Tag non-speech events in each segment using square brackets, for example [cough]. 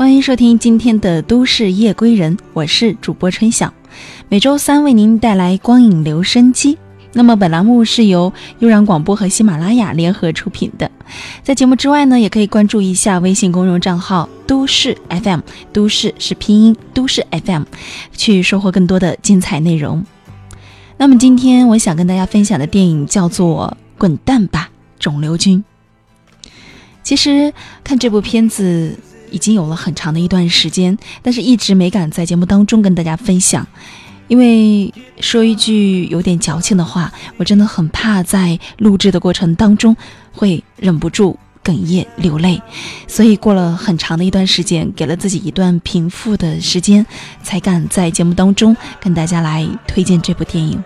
欢迎收听今天的《都市夜归人》，我是主播春晓，每周三为您带来光影留声机。那么本栏目是由悠然广播和喜马拉雅联合出品的。在节目之外呢，也可以关注一下微信公众账号“都市 FM”，都市是拼音“都市 FM”，去收获更多的精彩内容。那么今天我想跟大家分享的电影叫做《滚蛋吧，肿瘤君》。其实看这部片子。已经有了很长的一段时间，但是一直没敢在节目当中跟大家分享，因为说一句有点矫情的话，我真的很怕在录制的过程当中会忍不住哽咽流泪，所以过了很长的一段时间，给了自己一段平复的时间，才敢在节目当中跟大家来推荐这部电影。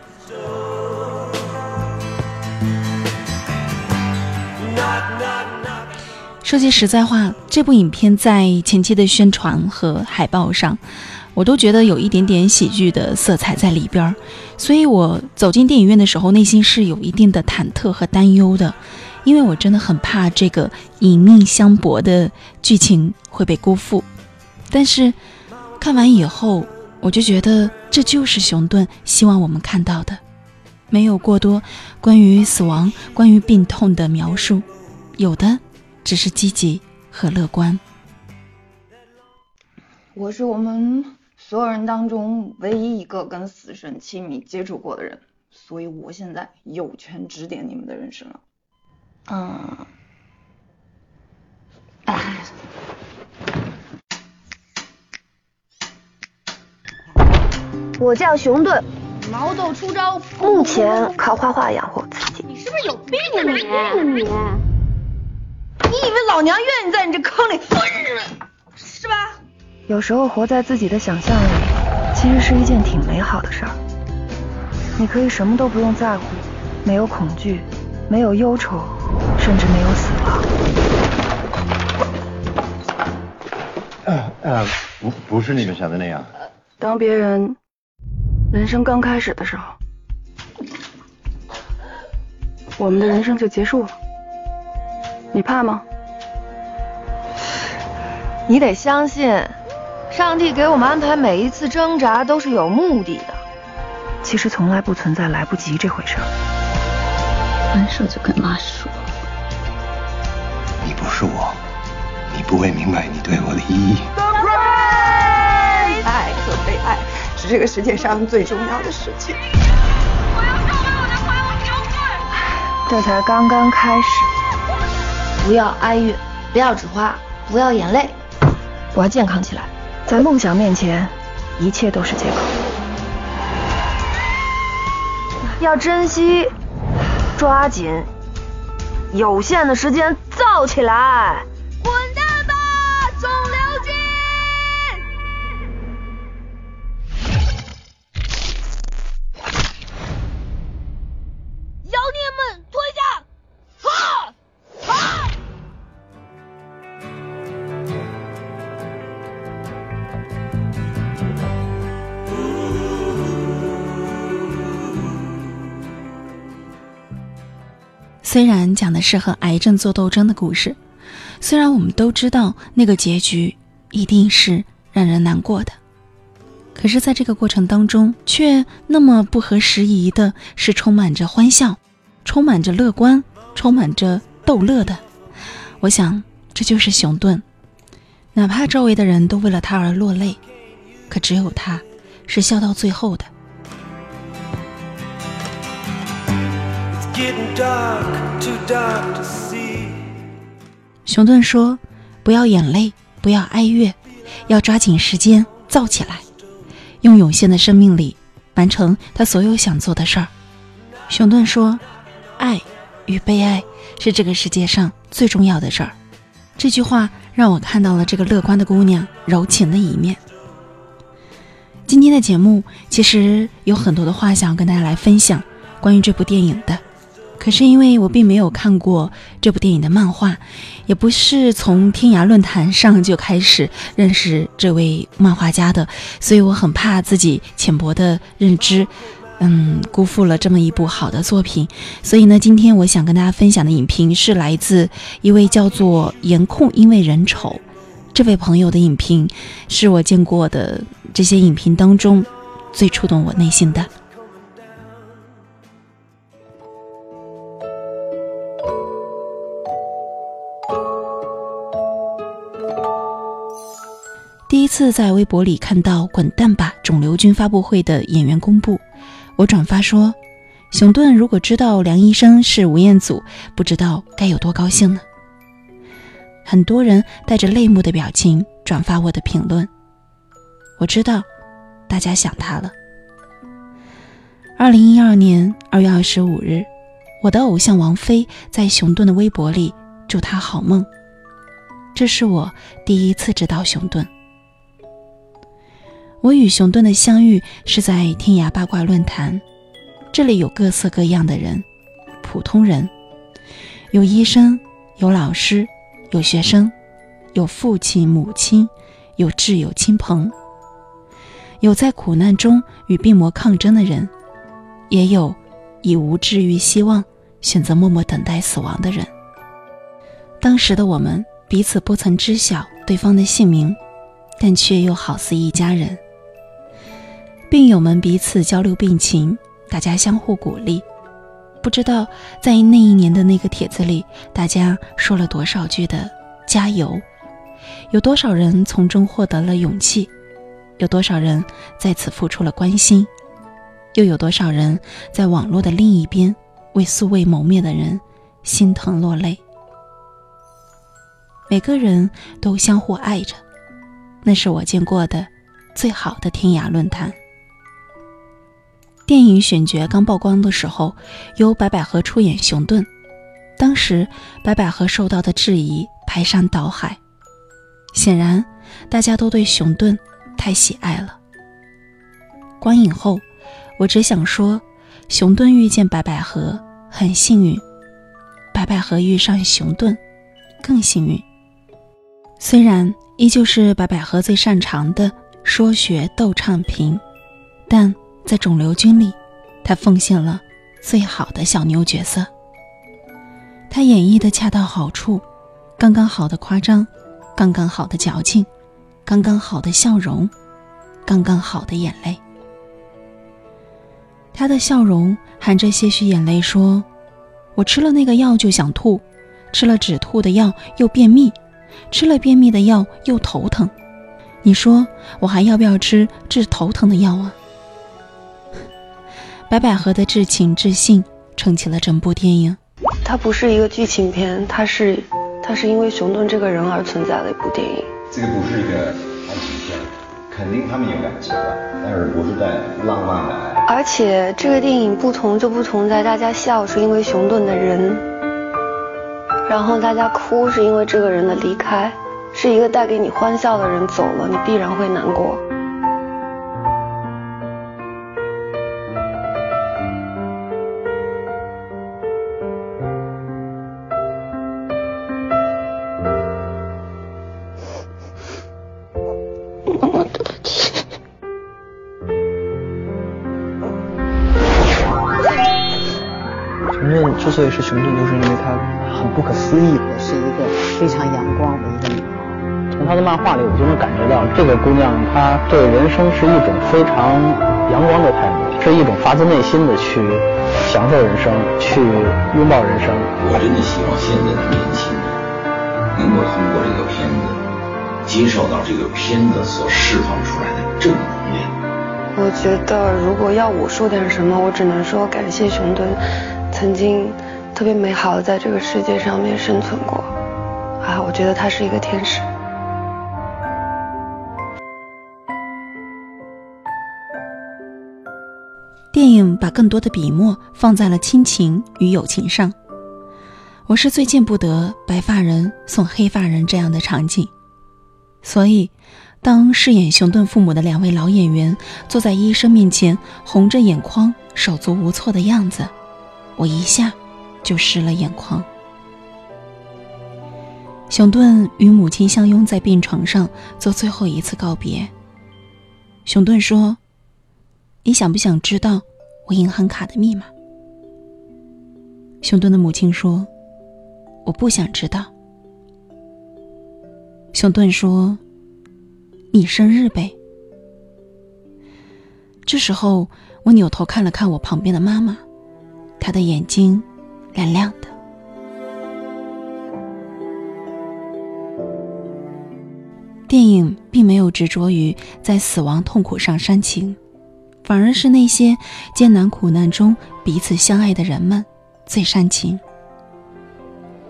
说句实在话，这部影片在前期的宣传和海报上，我都觉得有一点点喜剧的色彩在里边儿，所以我走进电影院的时候，内心是有一定的忐忑和担忧的，因为我真的很怕这个以命相搏的剧情会被辜负。但是看完以后，我就觉得这就是熊顿希望我们看到的，没有过多关于死亡、关于病痛的描述，有的。只是积极和乐观。我是我们所有人当中唯一一个跟死神亲密接触过的人，所以我现在有权指点你们的人生了。嗯，哎，我叫熊顿，毛豆出招，目前靠画画养活自己。你是不是有病啊你？你以为老娘愿意在你这坑里蹲着，是吧？有时候活在自己的想象里，其实是一件挺美好的事儿。你可以什么都不用在乎，没有恐惧，没有忧愁，甚至没有死亡。呃呃，不不是你们想的那样。当别人人生刚开始的时候，我们的人生就结束了。你怕吗？你得相信，上帝给我们安排每一次挣扎都是有目的的。其实从来不存在来不及这回事儿。分手就跟妈说。你不是我，你不会明白你对我的意义。爱和被爱是这个世界上最重要的事情。我要上我的怀，我求婚。这才刚刚开始。不要哀乐，不要纸花，不要眼泪。我要健康起来。在梦想面前，一切都是借口。要珍惜，抓紧，有限的时间造起来。虽然讲的是和癌症做斗争的故事，虽然我们都知道那个结局一定是让人难过的，可是，在这个过程当中，却那么不合时宜的是充满着欢笑，充满着乐观，充满着逗乐的。我想，这就是熊顿，哪怕周围的人都为了他而落泪，可只有他是笑到最后的。熊顿说：“不要眼泪，不要哀乐，要抓紧时间造起来，用有限的生命里完成他所有想做的事儿。”熊顿说：“爱与被爱是这个世界上最重要的事儿。”这句话让我看到了这个乐观的姑娘柔情的一面。今天的节目其实有很多的话想要跟大家来分享，关于这部电影的。可是因为我并没有看过这部电影的漫画，也不是从天涯论坛上就开始认识这位漫画家的，所以我很怕自己浅薄的认知，嗯，辜负了这么一部好的作品。所以呢，今天我想跟大家分享的影评是来自一位叫做颜控，因为人丑这位朋友的影评是我见过的这些影评当中最触动我内心的。第一次在微博里看到“滚蛋吧，肿瘤君”发布会的演员公布，我转发说：“熊顿如果知道梁医生是吴彦祖，不知道该有多高兴呢。”很多人带着泪目的表情转发我的评论。我知道，大家想他了。二零一二年二月二十五日，我的偶像王菲在熊顿的微博里祝他好梦。这是我第一次知道熊顿。我与熊顿的相遇是在天涯八卦论坛，这里有各色各样的人，普通人，有医生，有老师，有学生，有父亲母亲，有挚友亲朋，有在苦难中与病魔抗争的人，也有已无治愈希望，选择默默等待死亡的人。当时的我们彼此不曾知晓对方的姓名，但却又好似一家人。病友们彼此交流病情，大家相互鼓励。不知道在那一年的那个帖子里，大家说了多少句的加油，有多少人从中获得了勇气，有多少人在此付出了关心，又有多少人在网络的另一边为素未谋面的人心疼落泪。每个人都相互爱着，那是我见过的最好的天涯论坛。电影选角刚曝光的时候，由白百合出演熊顿。当时白百合受到的质疑排山倒海，显然大家都对熊顿太喜爱了。观影后，我只想说，熊顿遇见白百合很幸运，白百合遇上熊顿更幸运。虽然依旧是白百合最擅长的说学逗唱评，但。在肿瘤君里，他奉献了最好的小妞角色。他演绎的恰到好处，刚刚好的夸张，刚刚好的矫情，刚刚好的笑容，刚刚好的眼泪。他的笑容含着些许眼泪，说：“我吃了那个药就想吐，吃了止吐的药又便秘，吃了便秘的药又头疼。你说我还要不要吃治头疼的药啊？”白百合的至情至性撑起了整部电影。它不是一个剧情片，它是，它是因为熊顿这个人而存在的一部电影。这个不是一个爱情片，肯定他们有感情的，但是不是在浪漫的爱。而且这个电影不同就不同在大家笑是因为熊顿的人，然后大家哭是因为这个人的离开，是一个带给你欢笑的人走了，你必然会难过。所以是熊顿，就是因为她很不可思议，是一个非常阳光的一个女孩。从她的漫画里，我就能感觉到这个姑娘她对人生是一种非常阳光的态度，是一种发自内心的去享受人生，去拥抱人生。我真的希望现在的年轻人能够通过这个片子，接受到这个片子所释放出来的正能量。我觉得，如果要我说点什么，我只能说感谢熊顿。曾经特别美好的在这个世界上面生存过，啊，我觉得他是一个天使。电影把更多的笔墨放在了亲情与友情上。我是最见不得白发人送黑发人这样的场景，所以当饰演熊顿父母的两位老演员坐在医生面前，红着眼眶、手足无措的样子。我一下就湿了眼眶。熊顿与母亲相拥在病床上做最后一次告别。熊顿说：“你想不想知道我银行卡的密码？”熊顿的母亲说：“我不想知道。”熊顿说：“你生日呗。”这时候，我扭头看了看我旁边的妈妈，他的眼睛亮亮的。电影并没有执着于在死亡痛苦上煽情，反而是那些艰难苦难中彼此相爱的人们最煽情。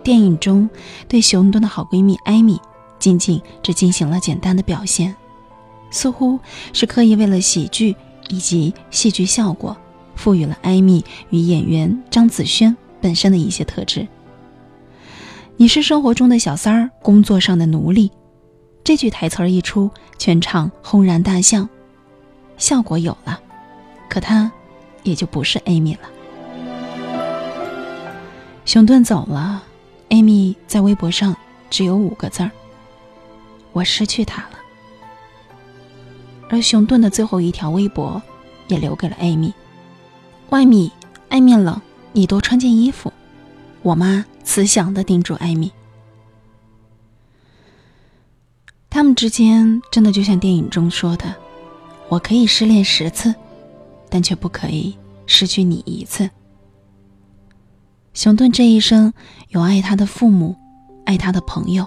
电影中对熊顿的好闺蜜艾米，仅仅只进行了简单的表现，似乎是刻意为了喜剧以及戏剧效果，赋予了艾米与演员张子萱本身的一些特质。你是生活中的小三儿，工作上的奴隶。这句台词儿一出，全场轰然大笑，效果有了，可他也就不是艾米了。熊顿走了，艾米在微博上只有五个字儿：“我失去他了。”而熊顿的最后一条微博也留给了艾米艾米：“外面艾米冷，你多穿件衣服。”我妈慈祥的叮嘱艾米。他们之间真的就像电影中说的：“我可以失恋十次，但却不可以失去你一次。”熊顿这一生有爱他的父母，爱他的朋友，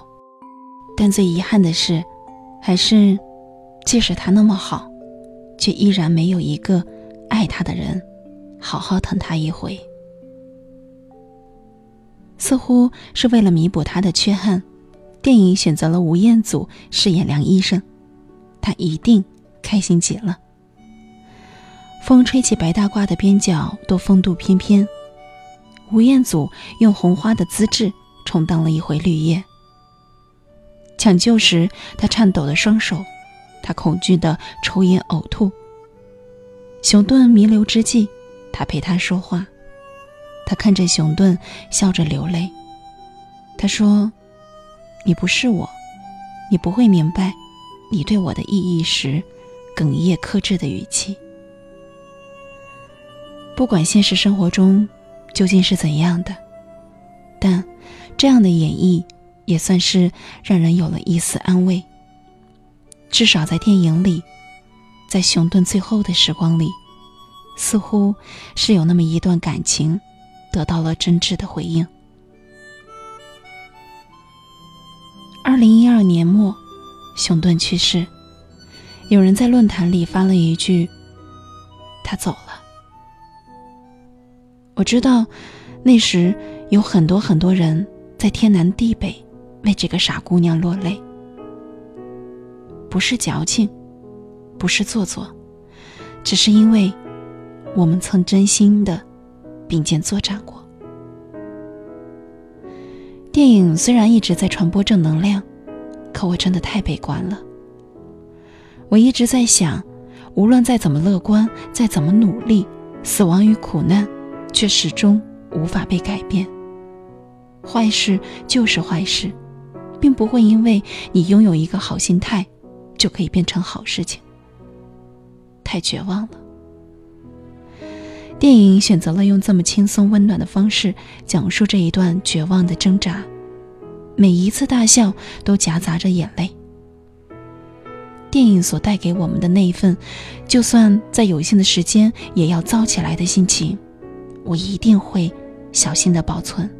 但最遗憾的是，还是即使他那么好，却依然没有一个爱他的人好好疼他一回。似乎是为了弥补他的缺憾。电影选择了吴彦祖饰演梁医生，他一定开心极了。风吹起白大褂的边角，都风度翩翩。吴彦祖用红花的资质充当了一回绿叶。抢救时，他颤抖的双手，他恐惧的抽烟呕吐。熊顿弥留之际，他陪他说话，他看着熊顿笑着流泪。他说。你不是我，你不会明白你对我的意义时，哽咽克制的语气。不管现实生活中究竟是怎样的，但这样的演绎也算是让人有了一丝安慰。至少在电影里，在熊顿最后的时光里，似乎是有那么一段感情得到了真挚的回应。二零一二年末，熊顿去世。有人在论坛里发了一句：“他走了。”我知道，那时有很多很多人在天南地北为这个傻姑娘落泪，不是矫情，不是做作，只是因为我们曾真心的并肩作战过。电影虽然一直在传播正能量，可我真的太悲观了。我一直在想，无论再怎么乐观，再怎么努力，死亡与苦难却始终无法被改变。坏事就是坏事，并不会因为你拥有一个好心态，就可以变成好事情。太绝望了。电影选择了用这么轻松温暖的方式讲述这一段绝望的挣扎，每一次大笑都夹杂着眼泪。电影所带给我们的那一份，就算在有限的时间也要造起来的心情，我一定会小心的保存。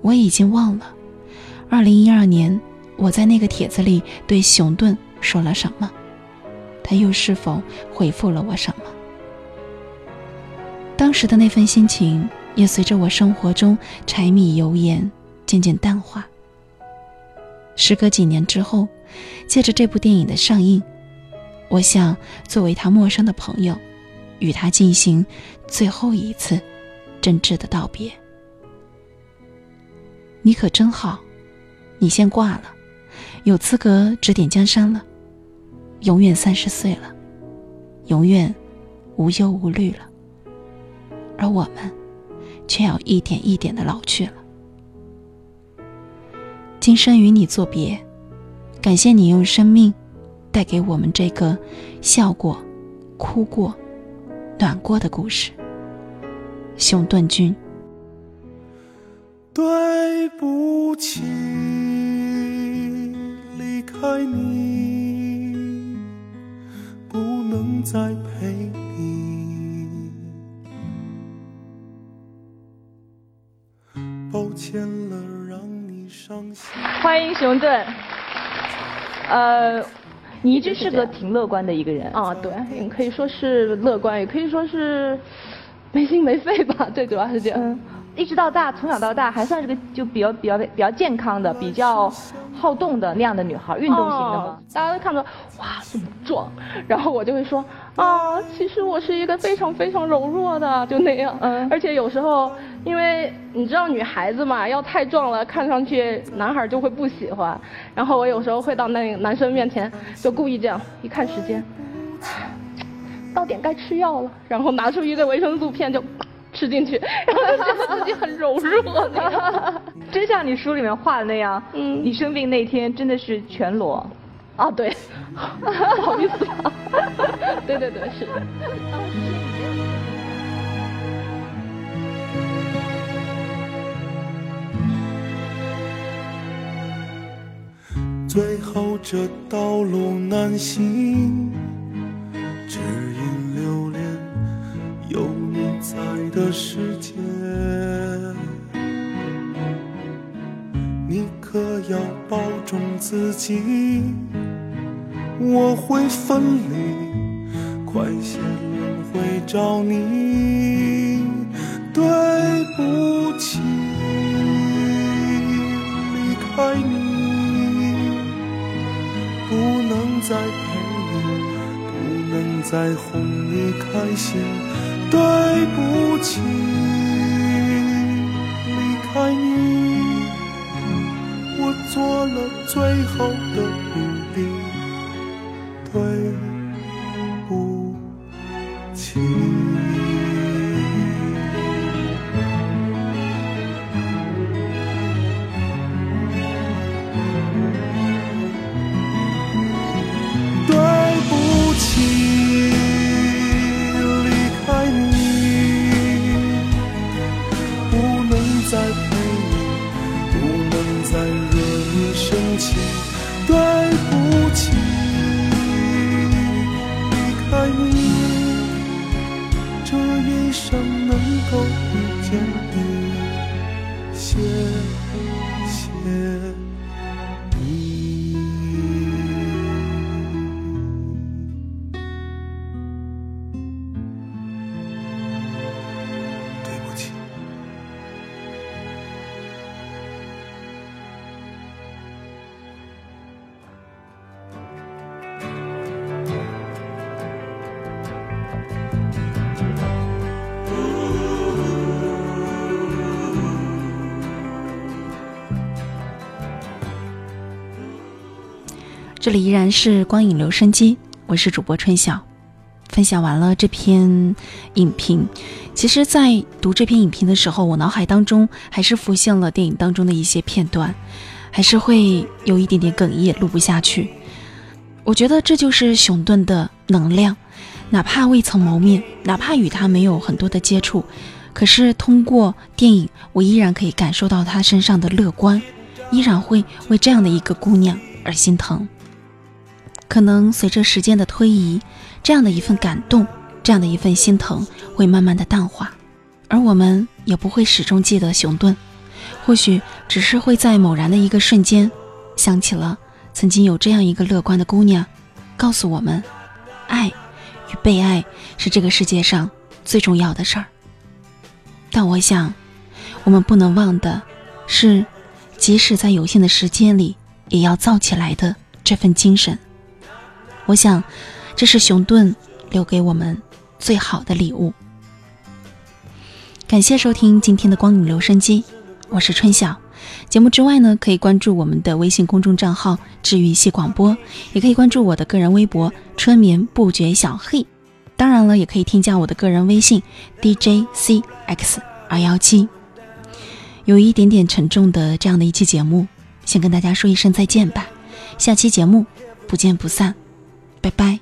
我已经忘了，二零一二年我在那个帖子里对熊顿说了什么。他又是否回复了我什么？当时的那份心情也随着我生活中柴米油盐渐渐淡化。时隔几年之后，借着这部电影的上映，我想作为他陌生的朋友，与他进行最后一次真挚的道别。你可真好，你先挂了，有资格指点江山了。永远三十岁了，永远无忧无虑了，而我们却要一点一点的老去了。今生与你作别，感谢你用生命带给我们这个笑过、哭过、暖过的故事。熊顿君，对不起。离开你，能再陪你。抱歉了，让你伤心。欢迎熊顿。呃，你一直是个挺乐观的一个人。啊，对，可以说是乐观，也可以说是没心没肺吧，最主要是这样。一直到大，从小到大还算是个就比较比较比较健康的、比较好动的那样的女孩，运动型的吗？大家都看到哇这么壮，然后我就会说啊，其实我是一个非常非常柔弱的，就那样。嗯。而且有时候，因为你知道女孩子嘛，要太壮了，看上去男孩就会不喜欢。然后我有时候会到那个男生面前，就故意这样，一看时间，到点该吃药了，然后拿出一个维生素片就。吃进去，[laughs] 然后觉得自己很柔弱，[laughs] 真像你书里面画的那样。嗯，你生病那天真的是全裸。啊，对，不 [laughs] 好意思。对对对，是。最后这道路难行。在的世界，你可要保重自己。我会分离，快些轮回找你。对不起，离开你，不能再陪你，不能再哄你开心。对不起，离开你，我做了最后的努力。对不起。这里依然是光影留声机，我是主播春晓。分享完了这篇影评，其实，在读这篇影评的时候，我脑海当中还是浮现了电影当中的一些片段，还是会有一点点哽咽，录不下去。我觉得这就是熊顿的能量，哪怕未曾谋面，哪怕与他没有很多的接触，可是通过电影，我依然可以感受到他身上的乐观，依然会为这样的一个姑娘而心疼。可能随着时间的推移，这样的一份感动，这样的一份心疼会慢慢的淡化，而我们也不会始终记得熊顿，或许只是会在某然的一个瞬间，想起了曾经有这样一个乐观的姑娘，告诉我们，爱与被爱是这个世界上最重要的事儿。但我想，我们不能忘的是，即使在有限的时间里，也要造起来的这份精神。我想，这是熊顿留给我们最好的礼物。感谢收听今天的光影留声机，我是春晓。节目之外呢，可以关注我们的微信公众账号“治愈系广播”，也可以关注我的个人微博“春眠不觉小黑”。当然了，也可以添加我的个人微信 “DJCX 二幺七”。有一点点沉重的这样的一期节目，先跟大家说一声再见吧。下期节目不见不散。拜拜。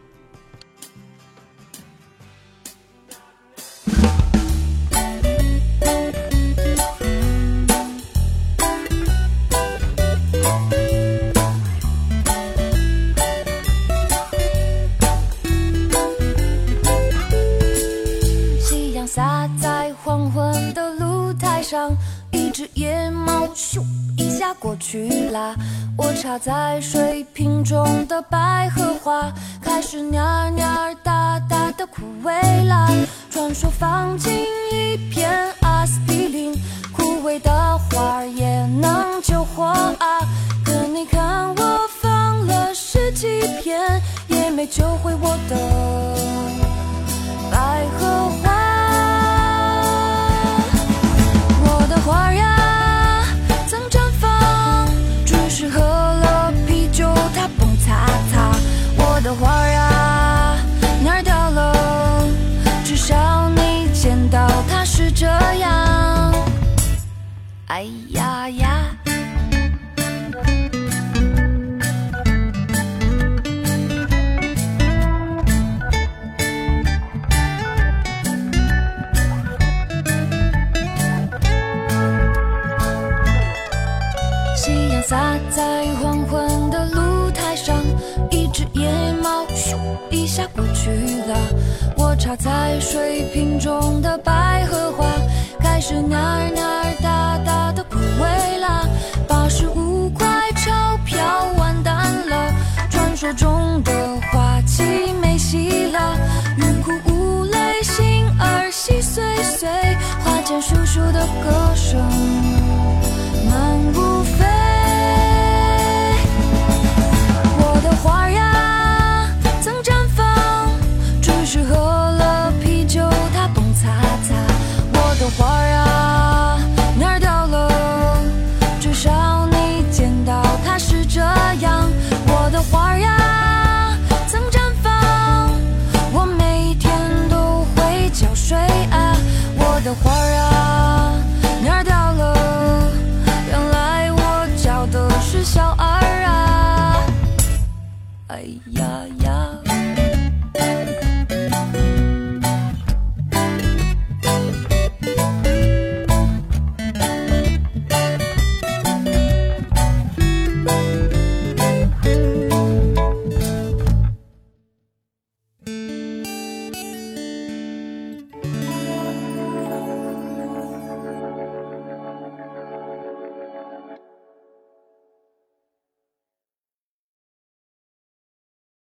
去啦。我插在水瓶中的百合花，开始蔫蔫哒哒的枯萎啦。传说放进一片阿司匹林，枯萎的花也能救活啊。可你看我放了十几片，也没救回我的。百合花，哎呀呀！夕阳洒在黄昏的露台上，一只野猫咻一下过去了。我插在水瓶中的百合花，开始蔫歌声漫步飞我的花呀曾绽放只是喝了啤酒它蹦擦擦我的花呀。Yeah.